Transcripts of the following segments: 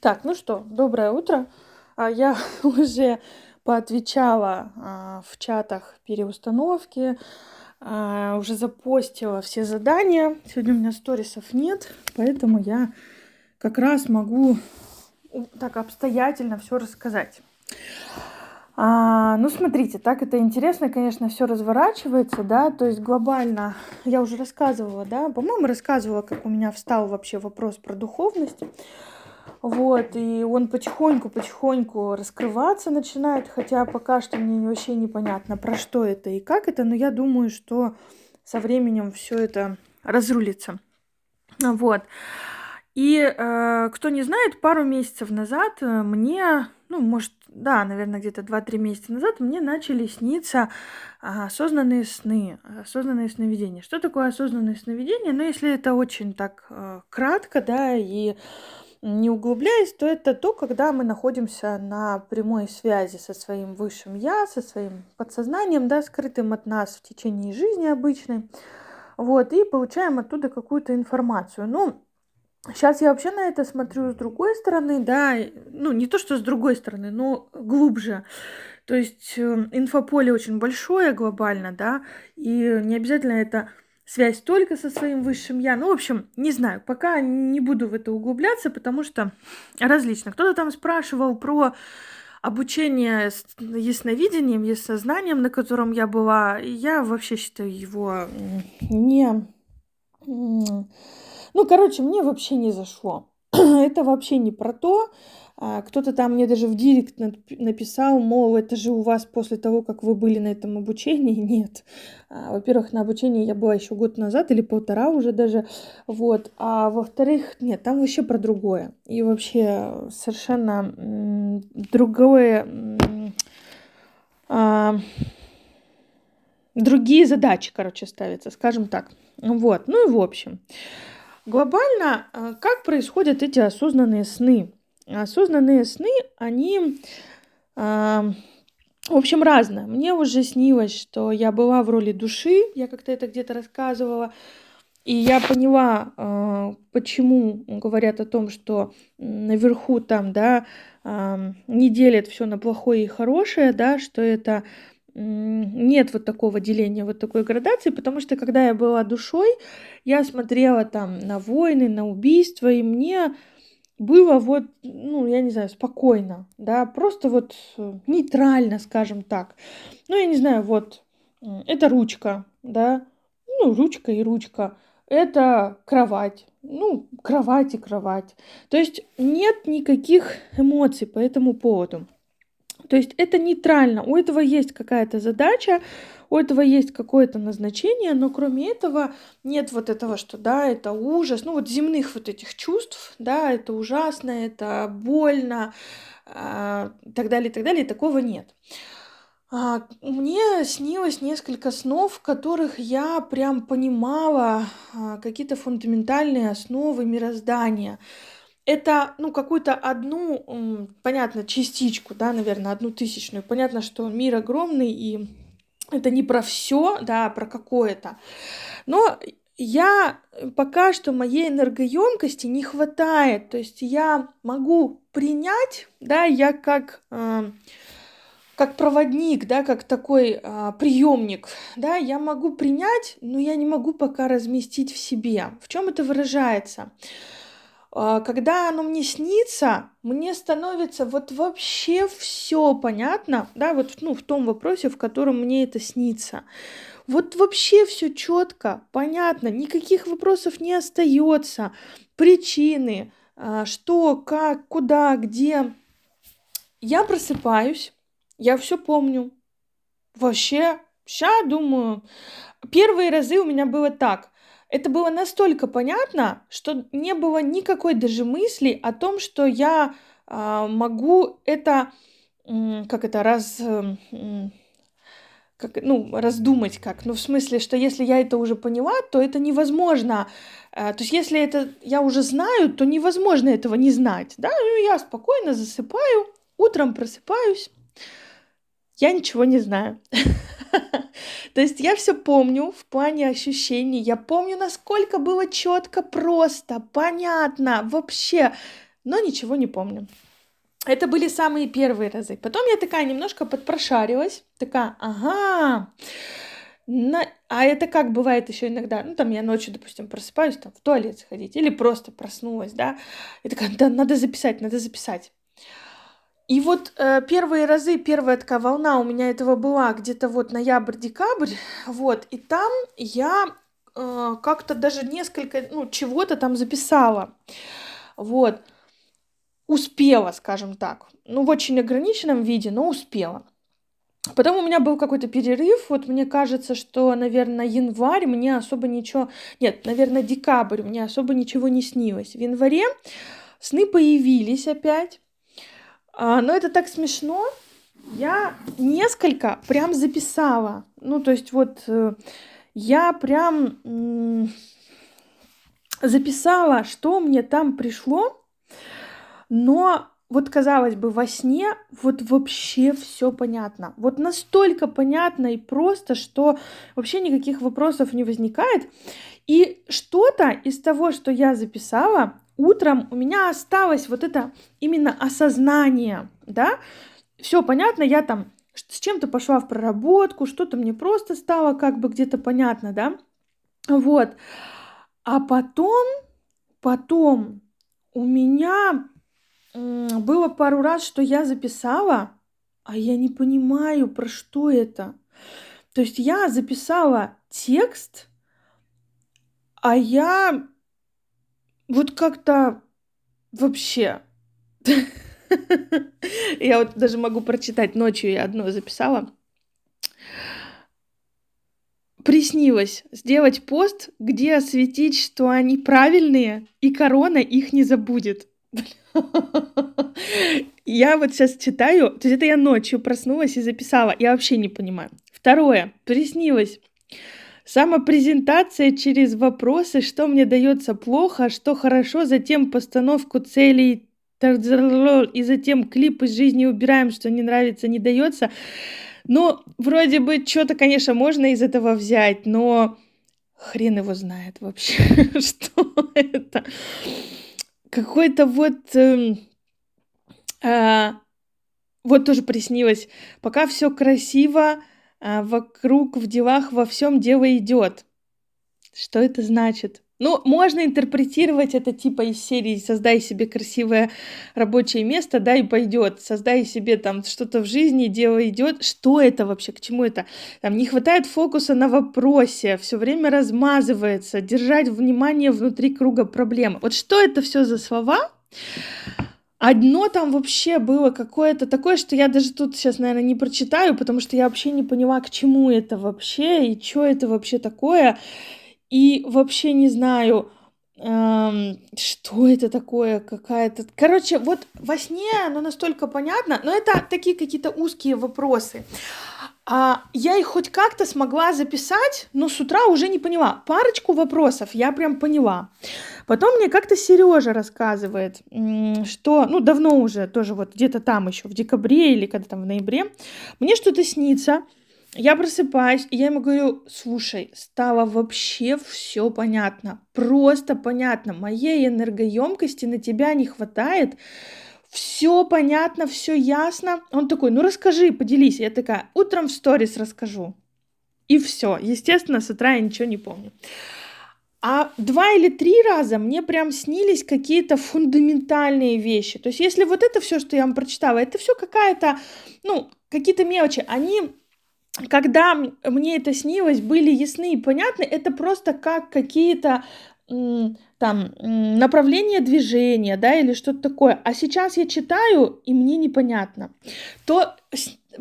Так, ну что, доброе утро. А, Я уже поотвечала а, в чатах переустановки, а, уже запостила все задания. Сегодня у меня сторисов нет, поэтому я как раз могу так обстоятельно все рассказать. А, ну, смотрите, так это интересно, конечно, все разворачивается, да, то есть глобально, я уже рассказывала, да, по-моему, рассказывала, как у меня встал вообще вопрос про духовность. Вот, и он потихоньку-потихоньку раскрываться начинает, хотя пока что мне вообще непонятно, про что это и как это, но я думаю, что со временем все это разрулится. Вот. И э, кто не знает, пару месяцев назад э, мне, ну, может, да, наверное, где-то два-три месяца назад мне начали сниться а, осознанные сны, осознанные сновидения. Что такое осознанные сновидения? Ну, если это очень так э, кратко, да, и не углубляясь, то это то, когда мы находимся на прямой связи со своим высшим я, со своим подсознанием, да, скрытым от нас в течение жизни обычной. Вот, и получаем оттуда какую-то информацию. Ну, сейчас я вообще на это смотрю с другой стороны, да, ну, не то, что с другой стороны, но глубже. То есть э, инфополе очень большое глобально, да, и не обязательно это связь только со своим высшим я. Ну, в общем, не знаю, пока не буду в это углубляться, потому что различно. Кто-то там спрашивал про обучение с ясновидением, ясознанием, на котором я была. Я вообще считаю его не... Ну, короче, мне вообще не зашло. Это вообще не про то. А, Кто-то там мне даже в директ нап- написал, мол, это же у вас после того, как вы были на этом обучении. Нет. А, Во-первых, на обучении я была еще год назад или полтора уже даже. Вот. А во-вторых, нет, там вообще про другое. И вообще совершенно другое... а, другие задачи, короче, ставятся, скажем так. Вот. Ну и в общем. Глобально, как происходят эти осознанные сны? Осознанные сны, они, а, в общем, разные. Мне уже снилось, что я была в роли души, я как-то это где-то рассказывала, и я поняла, а, почему говорят о том, что наверху там, да, ам, не делят все на плохое и хорошее, да, что это нет вот такого деления, вот такой градации, потому что когда я была душой, я смотрела там на войны, на убийства, и мне было вот, ну, я не знаю, спокойно, да, просто вот э, нейтрально, скажем так. Ну, я не знаю, вот, это ручка, да, ну, ручка и ручка. Это кровать, ну, кровать и кровать. То есть нет никаких эмоций по этому поводу. То есть это нейтрально. У этого есть какая-то задача, у этого есть какое-то назначение, но кроме этого нет вот этого, что да, это ужас, ну вот земных вот этих чувств, да, это ужасно, это больно, а, и так далее, и так далее, такого нет. А, Мне снилось несколько снов, в которых я прям понимала а, какие-то фундаментальные основы мироздания. Это, ну, какую-то одну, понятно, частичку, да, наверное, одну тысячную. Понятно, что мир огромный, и это не про все, да, а про какое-то. Но я э, пока что моей энергоемкости не хватает. То есть я могу принять, да, я как а, как проводник, да, как такой а, приемник, да, я могу принять, но я не могу пока разместить в себе. В чем это выражается? Когда оно мне снится, мне становится вот вообще все понятно, да, вот ну, в том вопросе, в котором мне это снится. Вот вообще все четко, понятно, никаких вопросов не остается. Причины, а, что, как, куда, где. Я просыпаюсь, я все помню. Вообще, ща думаю, первые разы у меня было так. Это было настолько понятно, что не было никакой даже мысли о том, что я а, могу это, м, как это, раз, м, как, ну, раздумать как. Ну, в смысле, что если я это уже поняла, то это невозможно. А, то есть, если это я уже знаю, то невозможно этого не знать. Да, ну, я спокойно засыпаю, утром просыпаюсь, я ничего не знаю. То есть я все помню в плане ощущений. Я помню, насколько было четко, просто, понятно, вообще но ничего не помню. Это были самые первые разы. Потом я такая немножко подпрошарилась, такая, ага, на... А это как бывает еще иногда, ну там я ночью, допустим, просыпаюсь, там в туалет сходить, или просто проснулась, да, и такая, да, надо записать, надо записать. И вот э, первые разы, первая такая волна у меня этого была где-то вот ноябрь-декабрь, вот, и там я э, как-то даже несколько, ну, чего-то там записала, вот, успела, скажем так, ну, в очень ограниченном виде, но успела. Потом у меня был какой-то перерыв, вот мне кажется, что, наверное, январь мне особо ничего... Нет, наверное, декабрь мне особо ничего не снилось. В январе сны появились опять, а, но это так смешно. Я несколько прям записала. Ну, то есть вот э, я прям записала, что мне там пришло, но вот казалось бы, во сне вот вообще все понятно. Вот настолько понятно и просто, что вообще никаких вопросов не возникает. И что-то из того, что я записала, утром у меня осталось вот это именно осознание, да, все понятно, я там с чем-то пошла в проработку, что-то мне просто стало как бы где-то понятно, да, вот. А потом, потом у меня было пару раз, что я записала, а я не понимаю, про что это. То есть я записала текст, а я вот как-то вообще... Я вот даже могу прочитать ночью, я одно записала. Приснилось сделать пост, где осветить, что они правильные, и корона их не забудет. Я вот сейчас читаю, то есть это я ночью проснулась и записала, я вообще не понимаю. Второе, приснилось Самопрезентация через вопросы, что мне дается плохо, что хорошо, затем постановку целей и затем клип из жизни убираем, что не нравится, не дается. Ну, вроде бы что-то, конечно, можно из этого взять, но хрен его знает вообще, что это. Какой-то вот... Э, э, вот тоже приснилось. Пока все красиво, а вокруг в делах во всем дело идет. Что это значит? Ну, можно интерпретировать это типа из серии «Создай себе красивое рабочее место, да, и пойдет. Создай себе там что-то в жизни, дело идет. Что это вообще? К чему это? Там не хватает фокуса на вопросе, все время размазывается, держать внимание внутри круга проблем. Вот что это все за слова? Одно там вообще было какое-то такое, что я даже тут сейчас, наверное, не прочитаю, потому что я вообще не поняла, к чему это вообще, и что это вообще такое. И вообще не знаю, эм, что это такое, какая-то... Короче, вот во сне оно настолько понятно, но это такие какие-то узкие вопросы. А я их хоть как-то смогла записать, но с утра уже не поняла. Парочку вопросов я прям поняла. Потом мне как-то Сережа рассказывает, что, ну, давно уже, тоже вот где-то там еще, в декабре или когда там в ноябре, мне что-то снится, я просыпаюсь, и я ему говорю, слушай, стало вообще все понятно, просто понятно, моей энергоемкости на тебя не хватает, все понятно, все ясно. Он такой, ну расскажи, поделись. Я такая, утром в сторис расскажу. И все. Естественно, с утра я ничего не помню. А два или три раза мне прям снились какие-то фундаментальные вещи. То есть, если вот это все, что я вам прочитала, это все какая-то, ну, какие-то мелочи, они когда мне это снилось, были ясны и понятны, это просто как какие-то там направление движения, да, или что-то такое. А сейчас я читаю, и мне непонятно. То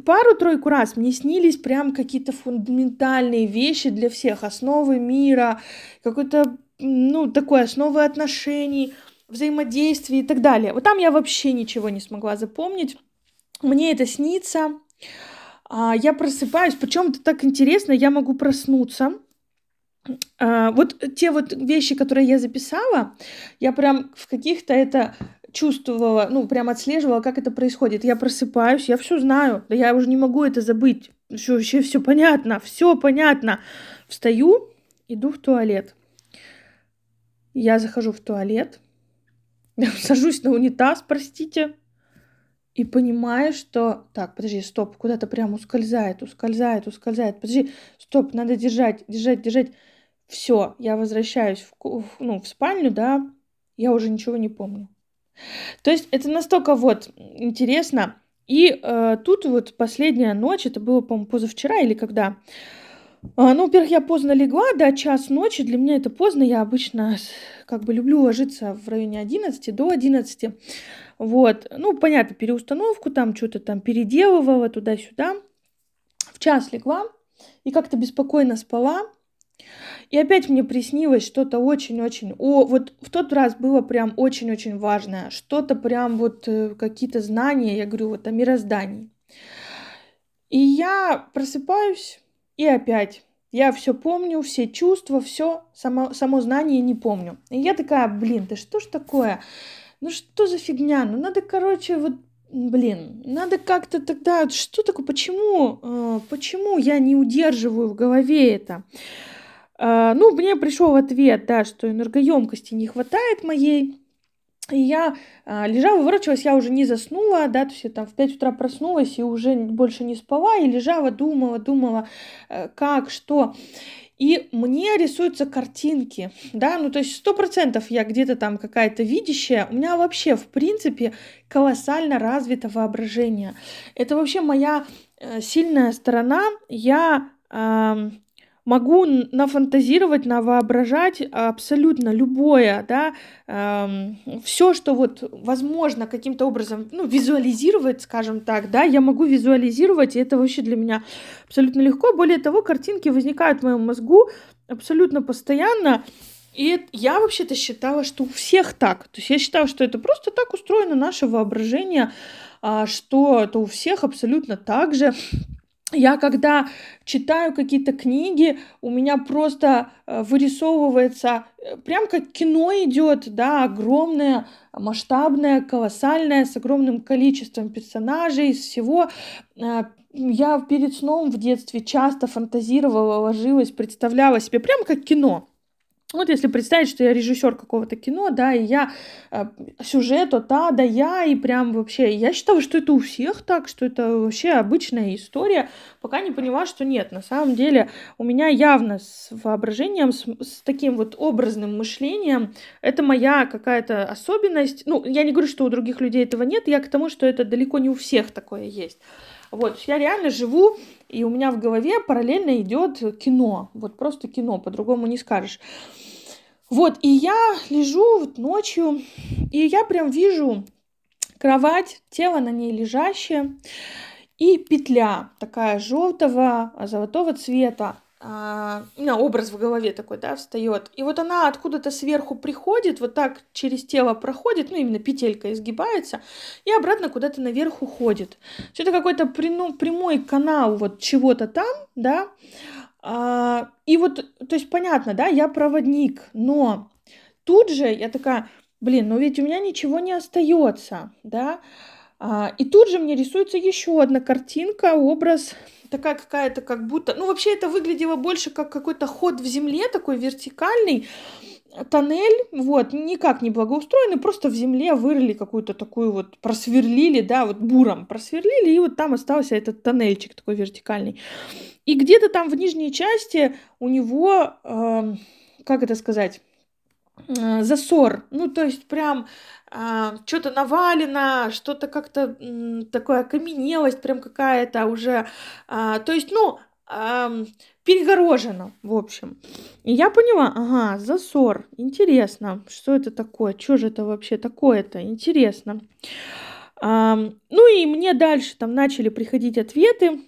пару-тройку раз мне снились прям какие-то фундаментальные вещи для всех, основы мира, какой-то, ну, такой основы отношений, взаимодействия и так далее. Вот там я вообще ничего не смогла запомнить. Мне это снится. А, я просыпаюсь, причем это так интересно, я могу проснуться, а, вот те вот вещи, которые я записала, я прям в каких-то это чувствовала, ну, прям отслеживала, как это происходит. Я просыпаюсь, я все знаю, да я уже не могу это забыть. Что вообще все понятно, все понятно. Встаю, иду в туалет. Я захожу в туалет, сажусь на унитаз, простите, и понимаю, что... Так, подожди, стоп, куда-то прям ускользает, ускользает, ускользает. Подожди, стоп, надо держать, держать, держать. Все, я возвращаюсь в, ну, в спальню, да, я уже ничего не помню. То есть это настолько вот интересно. И э, тут вот последняя ночь, это было, по-моему, позавчера или когда. А, ну, во-первых, я поздно легла, да, час ночи, для меня это поздно, я обычно как бы люблю ложиться в районе 11 до 11. Вот, ну, понятно, переустановку там, что-то там переделывала туда-сюда. В час легла и как-то беспокойно спала. И опять мне приснилось что-то очень-очень... О, вот в тот раз было прям очень-очень важное. Что-то прям вот э, какие-то знания, я говорю, вот о мироздании. И я просыпаюсь, и опять я все помню, все чувства, все, само, само знание не помню. И я такая, блин, да что ж такое? Ну что за фигня? Ну надо, короче, вот блин, надо как-то тогда, что такое, почему, э, почему я не удерживаю в голове это? А, ну, мне пришел ответ, да, что энергоемкости не хватает моей. И я а, лежала, выворачивалась, я уже не заснула, да, то есть я там в 5 утра проснулась и уже больше не спала, и лежала, думала, думала, э, как, что. И мне рисуются картинки, да, ну то есть сто процентов я где-то там какая-то видящая. У меня вообще, в принципе, колоссально развито воображение. Это вообще моя э, сильная сторона. Я э, могу нафантазировать, навоображать абсолютно любое, да, эм, все, что вот возможно каким-то образом, ну, визуализировать, скажем так, да, я могу визуализировать, и это вообще для меня абсолютно легко. Более того, картинки возникают в моем мозгу абсолютно постоянно, и я вообще-то считала, что у всех так. То есть я считала, что это просто так устроено наше воображение, а, что это у всех абсолютно так же я когда читаю какие-то книги, у меня просто э, вырисовывается, э, прям как кино идет, да, огромное, масштабное, колоссальное, с огромным количеством персонажей, всего. Э, я перед сном в детстве часто фантазировала, ложилась, представляла себе, прям как кино. Вот если представить, что я режиссер какого-то кино, да, и я э, сюжет от А до Я, и прям вообще, я считала, что это у всех так, что это вообще обычная история, пока не поняла, что нет. На самом деле у меня явно с воображением, с, с таким вот образным мышлением, это моя какая-то особенность. Ну, я не говорю, что у других людей этого нет, я к тому, что это далеко не у всех такое есть. Вот, я реально живу, и у меня в голове параллельно идет кино. Вот просто кино, по-другому не скажешь. Вот, и я лежу вот ночью, и я прям вижу кровать, тело на ней лежащее, и петля такая желтого, золотого цвета а, у меня образ в голове такой, да, встает. И вот она откуда-то сверху приходит, вот так через тело проходит, ну, именно петелька изгибается, и обратно куда-то наверх уходит. Это какой-то прямой канал вот чего-то там, да. А, и вот, то есть понятно, да, я проводник, но тут же я такая, блин, ну ведь у меня ничего не остается, да. А, и тут же мне рисуется еще одна картинка, образ такая какая-то как будто... Ну, вообще это выглядело больше как какой-то ход в земле, такой вертикальный, тоннель, вот, никак не благоустроенный, просто в земле вырыли какую-то такую вот, просверлили, да, вот буром просверлили, и вот там остался этот тоннельчик такой вертикальный. И где-то там в нижней части у него, э, как это сказать, э, засор, ну, то есть прям а, что-то навалено, что-то как-то такое окаменелость прям какая-то уже. А, то есть, ну, а, перегорожено, в общем. И я поняла, ага, засор, интересно, что это такое, что же это вообще такое-то, интересно. А, ну и мне дальше там начали приходить ответы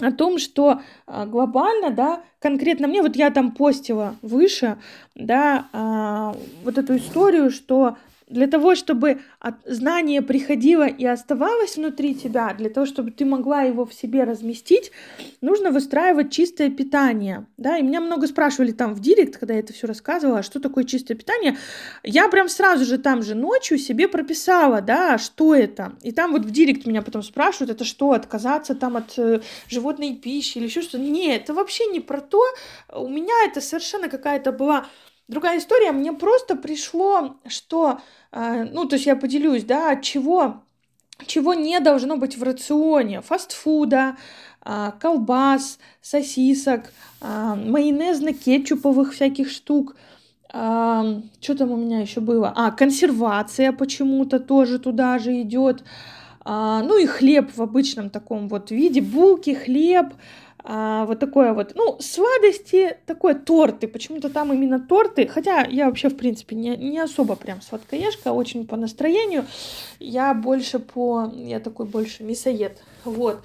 о том, что а, глобально, да, конкретно мне, вот я там постила выше, да, а, вот эту историю, что для того, чтобы знание приходило и оставалось внутри тебя, для того, чтобы ты могла его в себе разместить, нужно выстраивать чистое питание. Да? И меня много спрашивали там в директ, когда я это все рассказывала, что такое чистое питание. Я прям сразу же там же ночью себе прописала, да, что это. И там вот в директ меня потом спрашивают, это что, отказаться там от э, животной пищи или еще что-то. Нет, это вообще не про то. У меня это совершенно какая-то была другая история. Мне просто пришло, что, э, ну, то есть я поделюсь, да, чего, чего не должно быть в рационе. Фастфуда, э, колбас, сосисок, э, майонезно-кетчуповых всяких штук. Э, что там у меня еще было? А, консервация почему-то тоже туда же идет. Э, ну и хлеб в обычном таком вот виде, булки, хлеб, а, вот такое вот, ну, сладости, такое торты, почему-то там именно торты, хотя я вообще, в принципе, не, не особо прям сладкоежка, очень по настроению, я больше по, я такой больше мясоед, вот,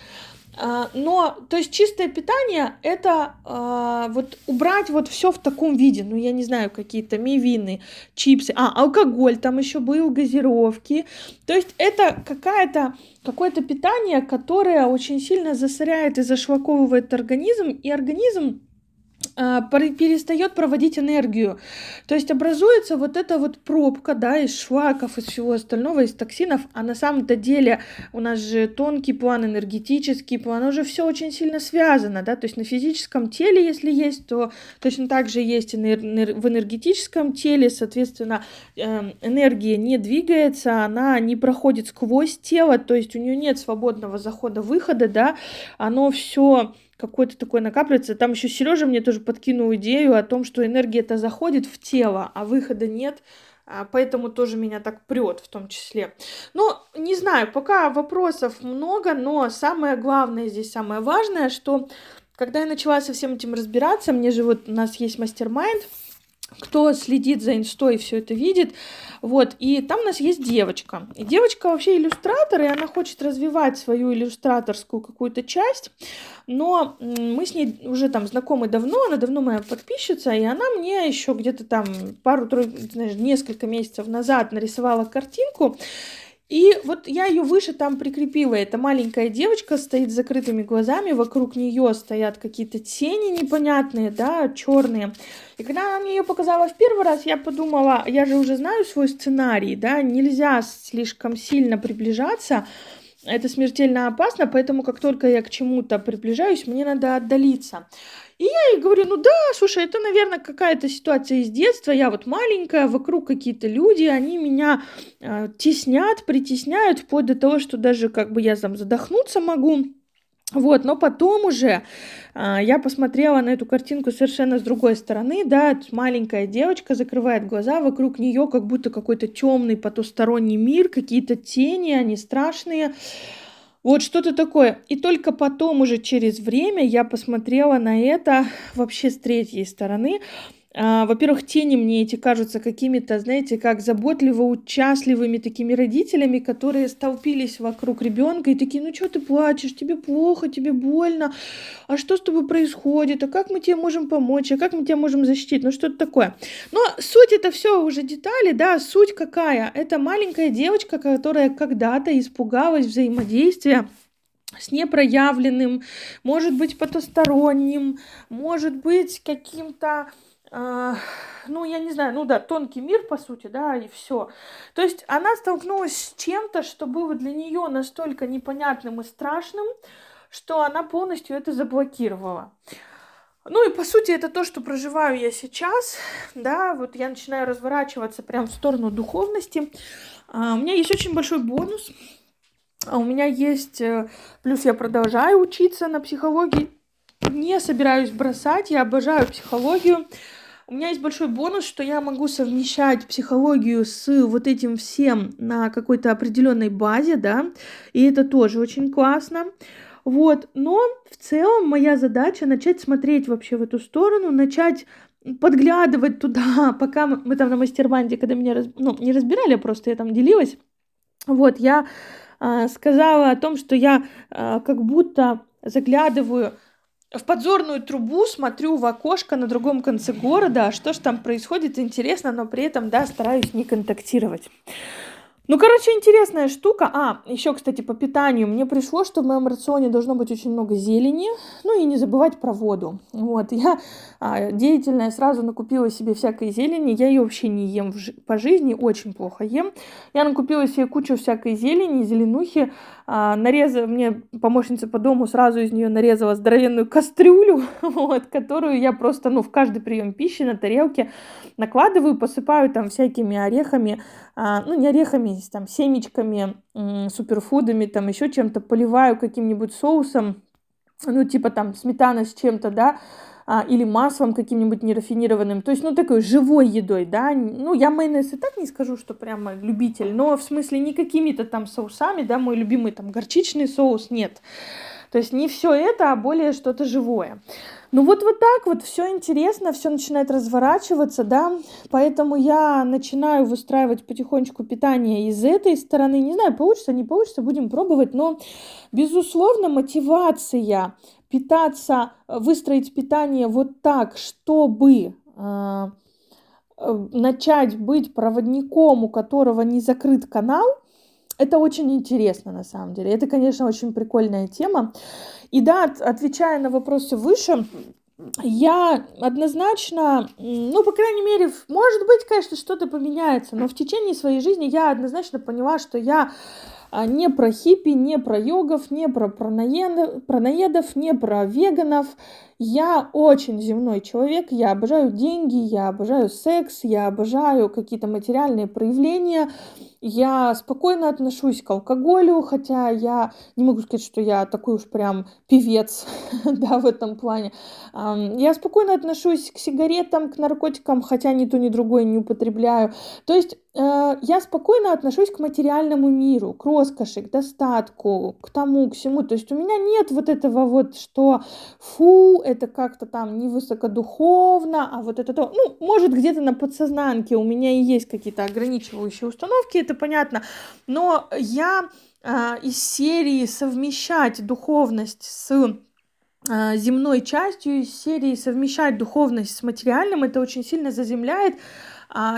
но, то есть чистое питание это а, вот убрать вот все в таком виде, ну я не знаю какие-то мивины, чипсы, а алкоголь там еще был, газировки, то есть это какая-то какое-то питание, которое очень сильно засоряет и зашлаковывает организм, и организм а, перестает проводить энергию. То есть образуется вот эта вот пробка, да, из шлаков, из всего остального, из токсинов, а на самом-то деле у нас же тонкий план, энергетический план, уже все очень сильно связано, да, то есть на физическом теле, если есть, то точно так же есть и в энергетическом теле, соответственно, эм, энергия не двигается, она не проходит сквозь тело, то есть у нее нет свободного захода-выхода, да, оно все какой-то такой накапливается. Там еще Сережа мне тоже подкинул идею о том, что энергия это заходит в тело, а выхода нет. А, поэтому тоже меня так прет в том числе. Но не знаю, пока вопросов много, но самое главное здесь, самое важное, что когда я начала со всем этим разбираться, мне же вот у нас есть мастер-майнд, кто следит за инстой, все это видит. Вот, и там у нас есть девочка. И девочка вообще иллюстратор, и она хочет развивать свою иллюстраторскую какую-то часть. Но мы с ней уже там знакомы давно, она давно моя подписчица, и она мне еще где-то там пару, знаешь, несколько месяцев назад нарисовала картинку. И вот я ее выше там прикрепила. Это маленькая девочка стоит с закрытыми глазами, вокруг нее стоят какие-то тени непонятные, да, черные. И когда она мне ее показала в первый раз, я подумала, я же уже знаю свой сценарий, да, нельзя слишком сильно приближаться, это смертельно опасно, поэтому как только я к чему-то приближаюсь, мне надо отдалиться. И я ей говорю, ну да, слушай, это, наверное, какая-то ситуация из детства, я вот маленькая, вокруг какие-то люди, они меня э, теснят, притесняют, вплоть до того, что даже как бы я там задохнуться могу. Вот, но потом уже а, я посмотрела на эту картинку совершенно с другой стороны, да, маленькая девочка закрывает глаза, вокруг нее как будто какой-то темный потусторонний мир, какие-то тени, они страшные. Вот что-то такое. И только потом уже через время я посмотрела на это вообще с третьей стороны. А, во-первых, тени мне эти кажутся какими-то, знаете, как заботливо участливыми такими родителями, которые столпились вокруг ребенка и такие, ну что ты плачешь, тебе плохо, тебе больно, а что с тобой происходит, а как мы тебе можем помочь, а как мы тебя можем защитить, ну что-то такое. Но суть это все уже детали, да, суть какая? Это маленькая девочка, которая когда-то испугалась взаимодействия с непроявленным, может быть потусторонним, может быть каким-то ну, я не знаю, ну да, тонкий мир, по сути, да, и все. То есть она столкнулась с чем-то, что было для нее настолько непонятным и страшным, что она полностью это заблокировала. Ну и по сути это то, что проживаю я сейчас, да, вот я начинаю разворачиваться прямо в сторону духовности. А, у меня есть очень большой бонус, а у меня есть, э, плюс я продолжаю учиться на психологии, не собираюсь бросать, я обожаю психологию, у меня есть большой бонус, что я могу совмещать психологию с вот этим всем на какой-то определенной базе, да, и это тоже очень классно. Вот, но в целом моя задача начать смотреть вообще в эту сторону, начать подглядывать туда, пока мы, мы там на мастер-банде, когда меня раз, ну, не разбирали, а просто я там делилась. Вот, я э, сказала о том, что я э, как будто заглядываю в подзорную трубу смотрю в окошко на другом конце города, а что ж там происходит, интересно, но при этом, да, стараюсь не контактировать. Ну, короче, интересная штука. А, еще, кстати, по питанию. Мне пришло, что в моем рационе должно быть очень много зелени. Ну и не забывать про воду. Вот, я а, деятельная сразу накупила себе всякой зелени. Я ее вообще не ем в, по жизни, очень плохо ем. Я накупила себе кучу всякой зелени, зеленухи. А, нарезала, мне помощница по дому сразу из нее нарезала здоровенную кастрюлю, вот, которую я просто, ну, в каждый прием пищи на тарелке накладываю, посыпаю там всякими орехами, а, ну, не орехами, там, семечками, суперфудами, там, еще чем-то, поливаю каким-нибудь соусом, ну, типа там сметана с чем-то, да, или маслом каким-нибудь нерафинированным, то есть, ну, такой живой едой, да, ну, я майонез и так не скажу, что прямо любитель, но в смысле не какими-то там соусами, да, мой любимый там горчичный соус, нет, то есть не все это, а более что-то живое. Ну вот вот так вот все интересно, все начинает разворачиваться, да, поэтому я начинаю выстраивать потихонечку питание из этой стороны. Не знаю, получится, не получится, будем пробовать, но, безусловно, мотивация питаться, выстроить питание вот так, чтобы э, начать быть проводником, у которого не закрыт канал, это очень интересно на самом деле. Это, конечно, очень прикольная тема. И да, отвечая на вопросы выше, я однозначно, ну, по крайней мере, может быть, конечно, что-то поменяется, но в течение своей жизни я однозначно поняла, что я а, не про хиппи, не про йогов, не про праноедов, не про веганов. Я очень земной человек, я обожаю деньги, я обожаю секс, я обожаю какие-то материальные проявления. Я спокойно отношусь к алкоголю, хотя я не могу сказать, что я такой уж прям певец, да, в этом плане. Я спокойно отношусь к сигаретам, к наркотикам, хотя ни то, ни другое не употребляю. То есть э, я спокойно отношусь к материальному миру, к роскоши, к достатку, к тому, к всему. То есть у меня нет вот этого вот, что фу, это как-то там невысокодуховно, а вот это то. Ну, может, где-то на подсознанке у меня и есть какие-то ограничивающие установки, это понятно, но я э, из серии совмещать духовность с э, земной частью, из серии совмещать духовность с материальным, это очень сильно заземляет, а,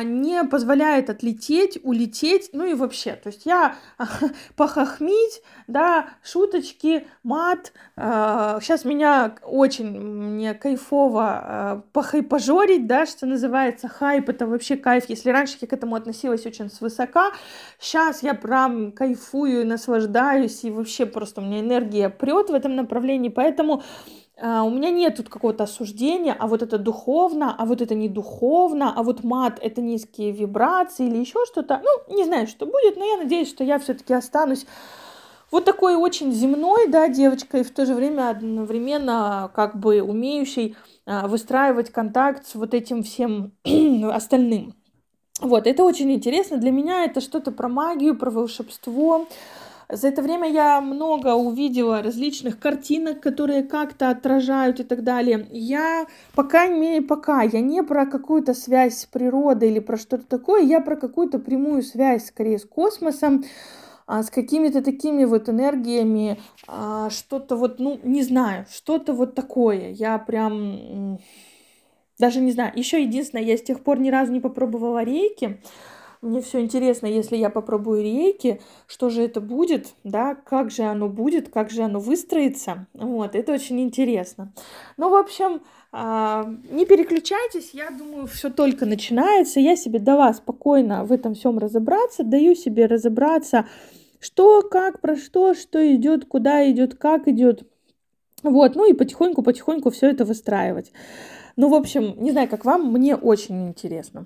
не позволяет отлететь, улететь, ну и вообще. То есть я похохмить, да, шуточки, мат. Сейчас а, меня очень мне кайфово а, похайпожорить, да, что называется, хайп, это вообще кайф. Если раньше я к этому относилась очень свысока, сейчас я прям кайфую наслаждаюсь, и вообще просто у меня энергия прет в этом направлении, поэтому а, у меня нет тут какого-то осуждения, а вот это духовно, а вот это не духовно, а вот мат это низкие вибрации или еще что-то. Ну, не знаю, что будет, но я надеюсь, что я все-таки останусь вот такой очень земной, да, девочкой, и в то же время одновременно как бы умеющей а, выстраивать контакт с вот этим всем остальным. Вот, это очень интересно. Для меня это что-то про магию, про волшебство, за это время я много увидела различных картинок, которые как-то отражают и так далее. Я, пока не пока, я не про какую-то связь с природой или про что-то такое, я про какую-то прямую связь скорее с космосом, а, с какими-то такими вот энергиями, а, что-то вот, ну, не знаю, что-то вот такое. Я прям даже не знаю. Еще единственное, я с тех пор ни разу не попробовала рейки. Мне все интересно, если я попробую рейки, что же это будет, да, как же оно будет, как же оно выстроится. Вот, это очень интересно. Ну, в общем, а, не переключайтесь, я думаю, все только начинается. Я себе дала спокойно в этом всем разобраться, даю себе разобраться, что, как, про что, что идет, куда идет, как идет. Вот, ну и потихоньку-потихоньку все это выстраивать. Ну, в общем, не знаю, как вам, мне очень интересно.